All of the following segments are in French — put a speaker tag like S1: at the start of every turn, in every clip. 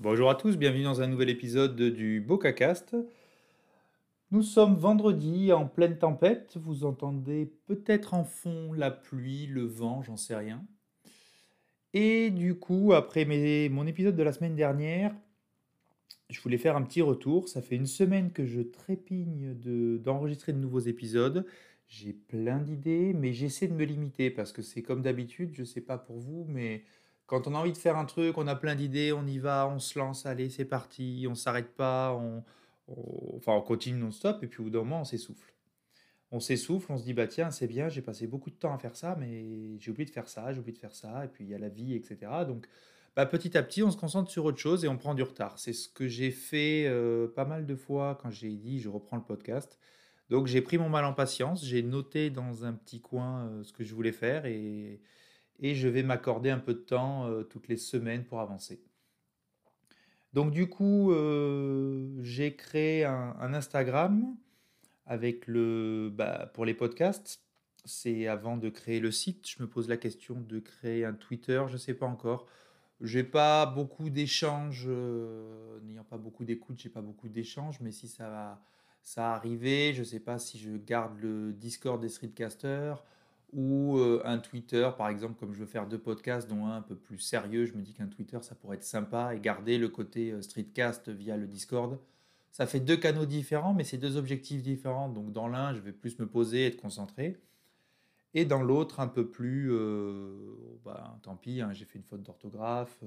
S1: Bonjour à tous, bienvenue dans un nouvel épisode du BocaCast. Nous sommes vendredi en pleine tempête, vous entendez peut-être en fond la pluie, le vent, j'en sais rien. Et du coup, après mon épisode de la semaine dernière, je voulais faire un petit retour. Ça fait une semaine que je trépigne d'enregistrer de nouveaux épisodes. J'ai plein d'idées, mais j'essaie de me limiter parce que c'est comme d'habitude, je ne sais pas pour vous, mais quand on a envie de faire un truc, on a plein d'idées, on y va, on se lance, allez, c'est parti, on s'arrête pas, on, enfin on continue non-stop, et puis au bout d'un moment, on s'essouffle. On s'essouffle, on se dit, bah tiens, c'est bien, j'ai passé beaucoup de temps à faire ça, mais j'ai oublié de faire ça, j'ai oublié de faire ça, et puis il y a la vie, etc. Donc bah, petit à petit, on se concentre sur autre chose et on prend du retard. C'est ce que j'ai fait euh, pas mal de fois quand j'ai dit, je reprends le podcast. Donc j'ai pris mon mal en patience, j'ai noté dans un petit coin euh, ce que je voulais faire et, et je vais m'accorder un peu de temps euh, toutes les semaines pour avancer. Donc du coup, euh, j'ai créé un, Instagram avec le, bah, pour les podcasts. C'est avant de créer le site, je me pose la question de créer un Twitter, je ne sais pas encore. J'ai pas beaucoup d'échanges, n'ayant pas beaucoup d'écoute, j'ai pas beaucoup d'échanges, mais si ça va ça arriver. Je ne sais pas si je garde le Discord des streetcasters ou euh, un Twitter, par exemple, comme je veux faire deux podcasts, dont un un peu plus sérieux. Je me dis qu'un Twitter, ça pourrait être sympa et garder le côté euh, streetcast via le Discord. Ça fait deux canaux différents, mais c'est deux objectifs différents. Donc dans l'un, je vais plus me poser être concentré. Et dans l'autre, un peu plus, euh, bah, tant pis, hein, j'ai fait une faute d'orthographe.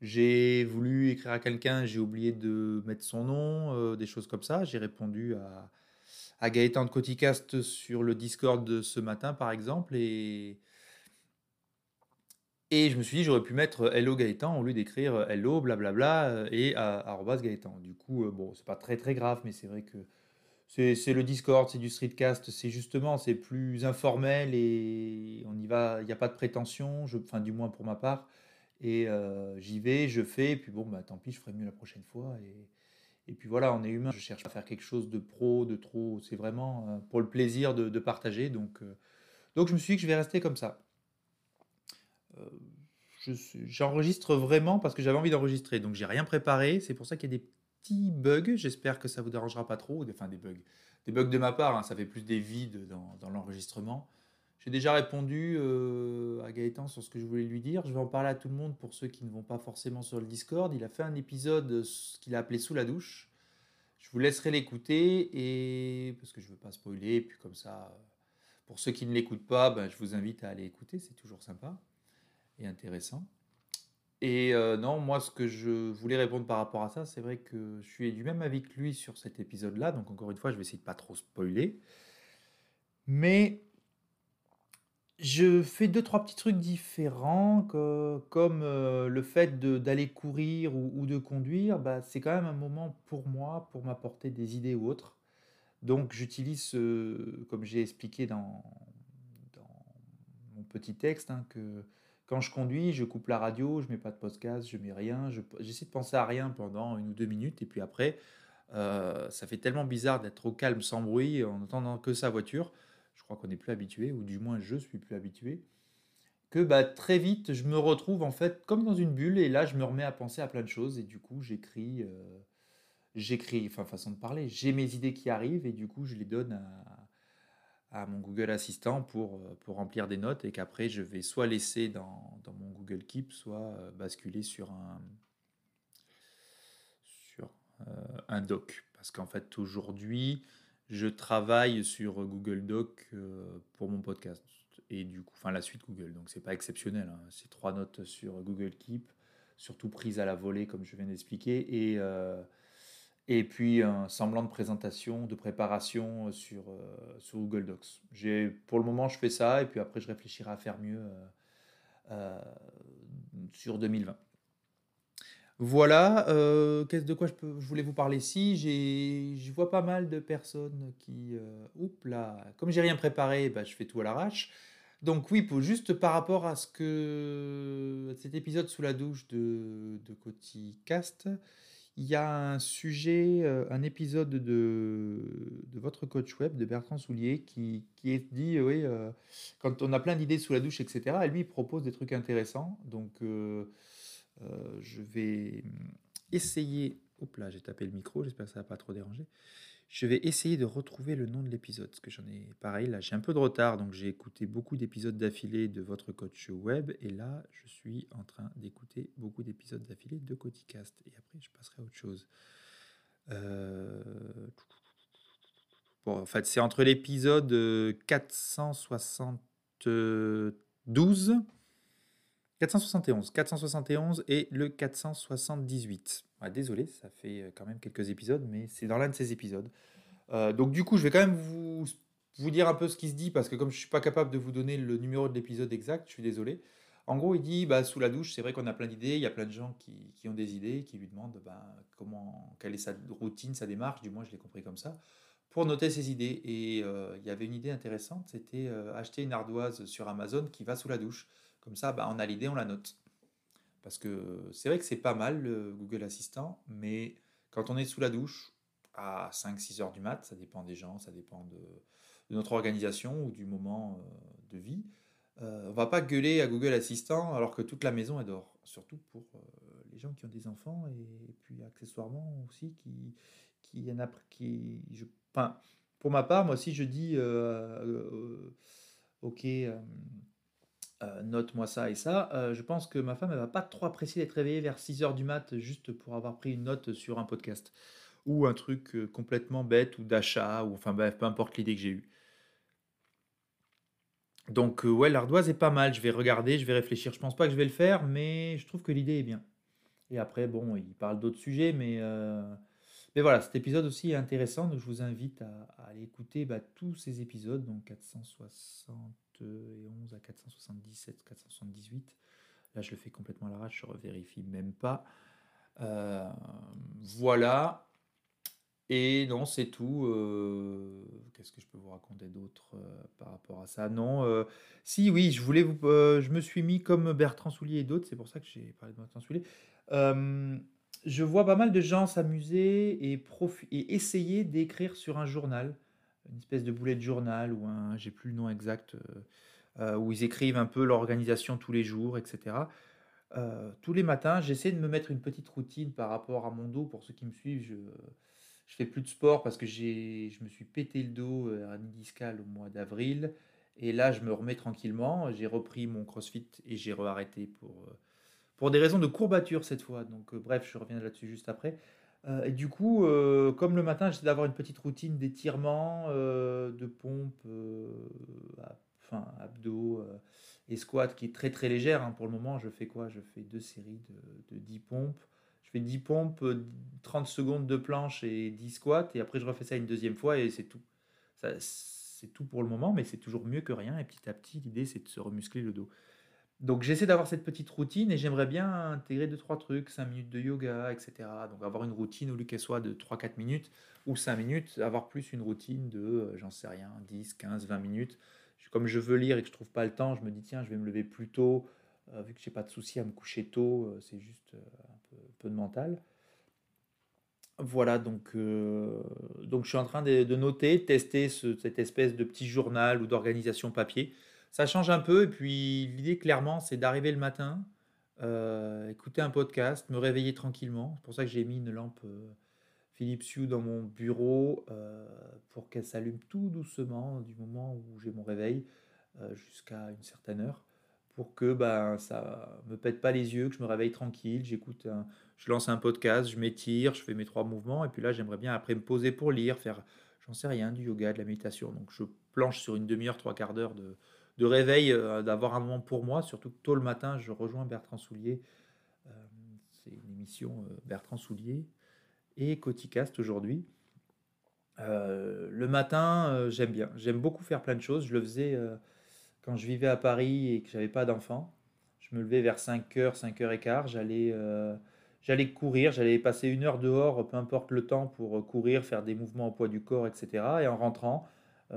S1: J'ai voulu écrire à quelqu'un, j'ai oublié de mettre son nom, des choses comme ça. J'ai répondu à, à Gaëtan de Coticast sur le Discord de ce matin, par exemple, et, et je me suis dit, j'aurais pu mettre Hello Gaëtan au lieu d'écrire Hello, blablabla, euh, et arrobas Gaëtan. Du coup, euh, bon, c'est pas très très grave, mais c'est vrai que c'est le Discord, c'est du streetcast, c'est justement, c'est plus informel et on y va, il n'y a pas de prétention, je, enfin, du moins pour ma part. Et j'y vais, je fais, et puis bon, bah, tant pis, je ferai mieux la prochaine fois. Et, et puis voilà, on est humain, je cherche à faire quelque chose de pro, de trop. C'est vraiment pour le plaisir de, partager. Donc, donc je me suis dit que je vais rester comme ça. J'enregistre vraiment parce que j'avais envie d'enregistrer. Donc j'ai rien préparé. C'est pour ça qu'il y a des petits bugs. J'espère que ça vous dérangera pas trop. Enfin, des bugs. Des bugs de ma part, hein, ça fait plus des vides dans l'enregistrement. J'ai déjà répondu euh, à Gaëtan sur ce que je voulais lui dire. Je vais en parler à tout le monde pour ceux qui ne vont pas forcément sur le Discord. Il a fait un épisode qu'il a appelé Sous la douche. Je vous laisserai l'écouter et parce que je ne veux pas spoiler. Et puis comme ça, pour ceux qui ne l'écoutent pas, ben, je vous invite à aller écouter. C'est toujours sympa et intéressant. Et euh, non, moi, ce que je voulais répondre par rapport à ça, c'est vrai que je suis du même avis que lui sur cet épisode-là. Donc encore une fois, je vais essayer de pas trop spoiler. Mais je fais deux, trois petits trucs différents, comme euh, le fait d'aller courir ou, de conduire, bah, c'est quand même un moment pour moi, pour m'apporter des idées ou autres. Donc j'utilise, comme j'ai expliqué dans, mon petit texte, hein, que quand je conduis, je coupe la radio, je mets pas de podcast, je mets rien, j'essaie de penser à rien pendant une ou deux minutes, et puis après, euh, ça fait tellement bizarre d'être au calme, sans bruit, en entendant que sa voiture je crois qu'on n'est plus habitué, ou du moins je suis plus habitué, que bah, très vite je me retrouve en fait comme dans une bulle, et là je me remets à penser à plein de choses, et du coup j'écris, euh, j'écris, enfin façon de parler, j'ai mes idées qui arrivent, et du coup je les donne à, mon Google Assistant pour, euh, pour remplir des notes, et qu'après je vais soit laisser dans, dans mon Google Keep, soit euh, basculer sur un, sur, un doc. Parce qu'en fait aujourd'hui, je travaille sur Google Doc euh, pour mon podcast et du coup, enfin la suite Google. Donc c'est pas exceptionnel. Hein. C'est trois notes sur Google Keep, surtout prises à la volée comme je viens d'expliquer, et euh, et puis un semblant de présentation, de préparation sur euh, sur Google Docs. J'ai pour le moment je fais ça et puis après je réfléchirai à faire mieux sur 2020. Voilà, euh, qu'est-ce de quoi je, voulais vous parler ici Je vois pas mal de personnes qui... Euh, oups là, comme j'ai rien préparé, bah, je fais tout à l'arrache. Donc oui, juste par rapport à ce que cet épisode sous la douche de, de Coticast, il y a un sujet, euh, un épisode de, de votre coach web, de Bertrand Soulier, qui, qui est dit, oui, euh, quand on a plein d'idées sous la douche, etc., lui, il propose des trucs intéressants. Donc je vais essayer. Hop là, j'ai tapé le micro, j'espère que ça va pas trop déranger. Je vais essayer de retrouver le nom de l'épisode, parce que j'en ai pareil, là j'ai un peu de retard, donc j'ai écouté beaucoup d'épisodes d'affilée de votre coach web, et là je suis en train d'écouter beaucoup d'épisodes d'affilée de Coticast, et après je passerai à autre chose. Euh, bon, en fait, c'est entre l'épisode 472, 471, 471 et le 478 désolé, ça fait euh, quand même quelques épisodes, mais c'est dans l'un de ces épisodes. Euh, donc du coup, je vais quand même vous, vous dire un peu ce qui se dit, parce que comme je ne suis pas capable de vous donner le numéro de l'épisode exact, je suis désolé. En gros, il dit, bah, sous la douche, c'est vrai qu'on a plein d'idées, il y a plein de gens qui, qui ont des idées, qui lui demandent bah, comment, quelle est sa routine, sa démarche, du moins je l'ai compris comme ça, pour noter ses idées. Et euh, il y avait une idée intéressante, c'était acheter une ardoise sur Amazon qui va sous la douche. Comme ça, bah, on a l'idée, on la note. Parce que c'est vrai que c'est pas mal le Google Assistant, mais quand on est sous la douche, à 5-6 heures du mat, ça dépend des gens, ça dépend de, notre organisation ou du moment euh, de vie, euh, on va pas gueuler à Google Assistant alors que toute la maison est dehors. Surtout pour euh, les gens qui ont des enfants et, puis accessoirement aussi qui, qui en a qui. Je, enfin, pour ma part, moi aussi je dis ok euh, note-moi ça et ça. Euh, je pense que ma femme, elle va pas trop apprécier d'être réveillée vers 6 heures du mat juste pour avoir pris une note sur un podcast. Ou un truc euh, complètement bête ou d'achat, ou enfin bref, peu importe l'idée que j'ai eue. Donc ouais, l'ardoise est pas mal. Je vais regarder, je vais réfléchir. Je pense pas que je vais le faire, mais je trouve que l'idée est bien. Et après, bon, il parle d'autres sujets, mais, mais voilà, cet épisode aussi est intéressant. Donc je vous invite à, aller écouter bah, tous ces épisodes, donc 460 et 11 à 477, 478. Là, je le fais complètement à l'arrache, je ne revérifie même pas. Euh, voilà. Et non, c'est tout. Euh, qu'est-ce que je peux vous raconter d'autre euh, par rapport à ça? Non. si, oui, je voulais vous. je me suis mis comme Bertrand Soulier et d'autres, c'est pour ça que j'ai parlé de Bertrand Soulier. je vois pas mal de gens s'amuser et, et essayer d'écrire sur un journal une espèce de boulet de journal ou un, j'ai plus le nom exact, euh, euh, où ils écrivent un peu l'organisation tous les jours, etc. Euh, tous les matins, j'essaie de me mettre une petite routine par rapport à mon dos. Pour ceux qui me suivent, je, je fais plus de sport parce que j'ai, je me suis pété le dos à discale au mois d'avril. Et là, je me remets tranquillement. J'ai repris mon crossfit et j'ai arrêté pour, pour des raisons de courbature cette fois. Donc, bref, je reviens là-dessus juste après. Euh, et du coup, euh, comme le matin, j'essaie d'avoir une petite routine d'étirement, euh, de pompe, enfin abdos et squat qui est très très légère. Hein. Pour le moment, je fais quoi? Je fais deux séries de, de 10 pompes. Je fais 10 pompes, 30 secondes de planche et 10 squats. Et après, je refais ça une deuxième fois et c'est tout. c'est tout pour le moment, mais c'est toujours mieux que rien. Et petit à petit, l'idée, c'est de se remuscler le dos. Donc j'essaie d'avoir cette petite routine et j'aimerais bien intégrer deux trois trucs, 5 minutes de yoga, etc. Donc avoir une routine au lieu qu'elle soit de 3-4 minutes ou 5 minutes, avoir plus une routine de, euh, j'en sais rien, 10, 15, 20 minutes. Comme je veux lire et que je trouve pas le temps, je me dis tiens, je vais me lever plus tôt, euh, vu que j'ai pas de souci à me coucher tôt, euh, c'est juste un peu, de mental. Voilà, donc, donc je suis en train de, noter, tester cette espèce de petit journal ou d'organisation papier ça change un peu. Et puis l'idée, clairement, c'est d'arriver le matin, euh, écouter un podcast, me réveiller tranquillement. C'est pour ça que j'ai mis une lampe euh, Philips Hue dans mon bureau euh, pour qu'elle s'allume tout doucement du moment où j'ai mon réveil jusqu'à une certaine heure pour que ben, ça me pète pas les yeux, que je me réveille tranquille, j'écoute, je lance un podcast, je m'étire, je fais mes trois mouvements, et puis là j'aimerais bien après me poser pour lire, faire, j'en sais rien, du yoga, de la méditation. Donc je planche sur une demi-heure, trois quarts d'heure de, de réveil, euh, d'avoir un moment pour moi, surtout que tôt le matin, je rejoins Bertrand Soulier. Euh, c'est une émission euh, Bertrand Soulier et Coticast aujourd'hui. le matin, j'aime bien. J'aime beaucoup faire plein de choses. Je le faisais quand je vivais à Paris et que j'avais pas d'enfants. Je me levais vers 5h, 5h15. J'allais j'allais courir, j'allais passer une heure dehors, peu importe le temps, pour courir, faire des mouvements au poids du corps, etc. Et en rentrant,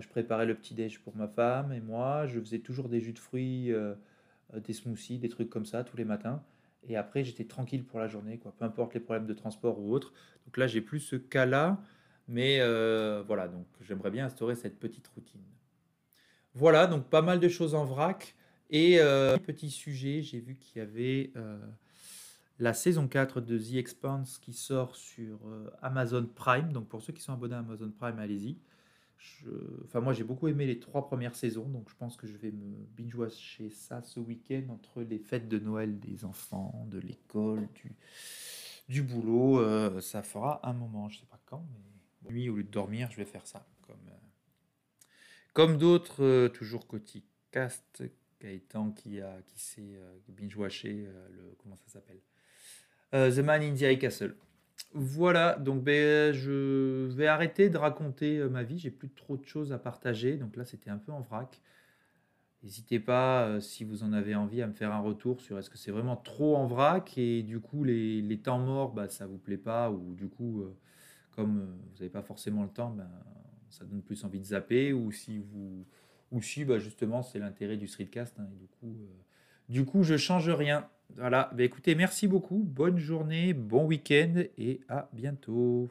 S1: je préparais le petit déj pour ma femme et moi. Je faisais toujours des jus de fruits, euh, euh, des smoothies, des trucs comme ça tous les matins. Et après, j'étais tranquille pour la journée, quoi, peu importe les problèmes de transport ou autre. Donc là, j'ai plus ce cas-là, mais voilà, donc j'aimerais bien instaurer cette petite routine. Voilà, donc pas mal de choses en vrac. Et petit sujet, j'ai vu qu'il y avait, la saison 4 de The Expanse qui sort sur euh, Amazon Prime. Donc pour ceux qui sont abonnés à Amazon Prime, allez-y. Enfin, moi j'ai beaucoup aimé les trois premières saisons, donc je pense que je vais me binge-watcher ça ce week-end entre les fêtes de Noël des enfants, de l'école, du, du boulot. Euh, ça fera un moment, je sais pas quand, mais nuit au lieu de dormir, je vais faire ça. Comme, euh, comme d'autres, toujours côté cast, Gaëtan qui, a, qui s'est binge-watché, le, comment ça s'appelle euh, The Man in the Castle. Voilà, donc ben, je vais arrêter de raconter euh, ma vie. J'ai plus trop de choses à partager. Donc là, c'était un peu en vrac. N'hésitez pas, euh, si vous en avez envie, à me faire un retour sur est-ce que c'est vraiment trop en vrac et du coup, les, temps morts, bah, ça vous plaît pas ou du coup, comme vous n'avez pas forcément le temps, ben, ça donne plus envie de zapper ou si vous ou si bah, justement c'est l'intérêt du streetcast hein, et du coup, du coup, je change rien. Voilà, bah, écoutez, merci beaucoup, bonne journée, bon week-end et à bientôt.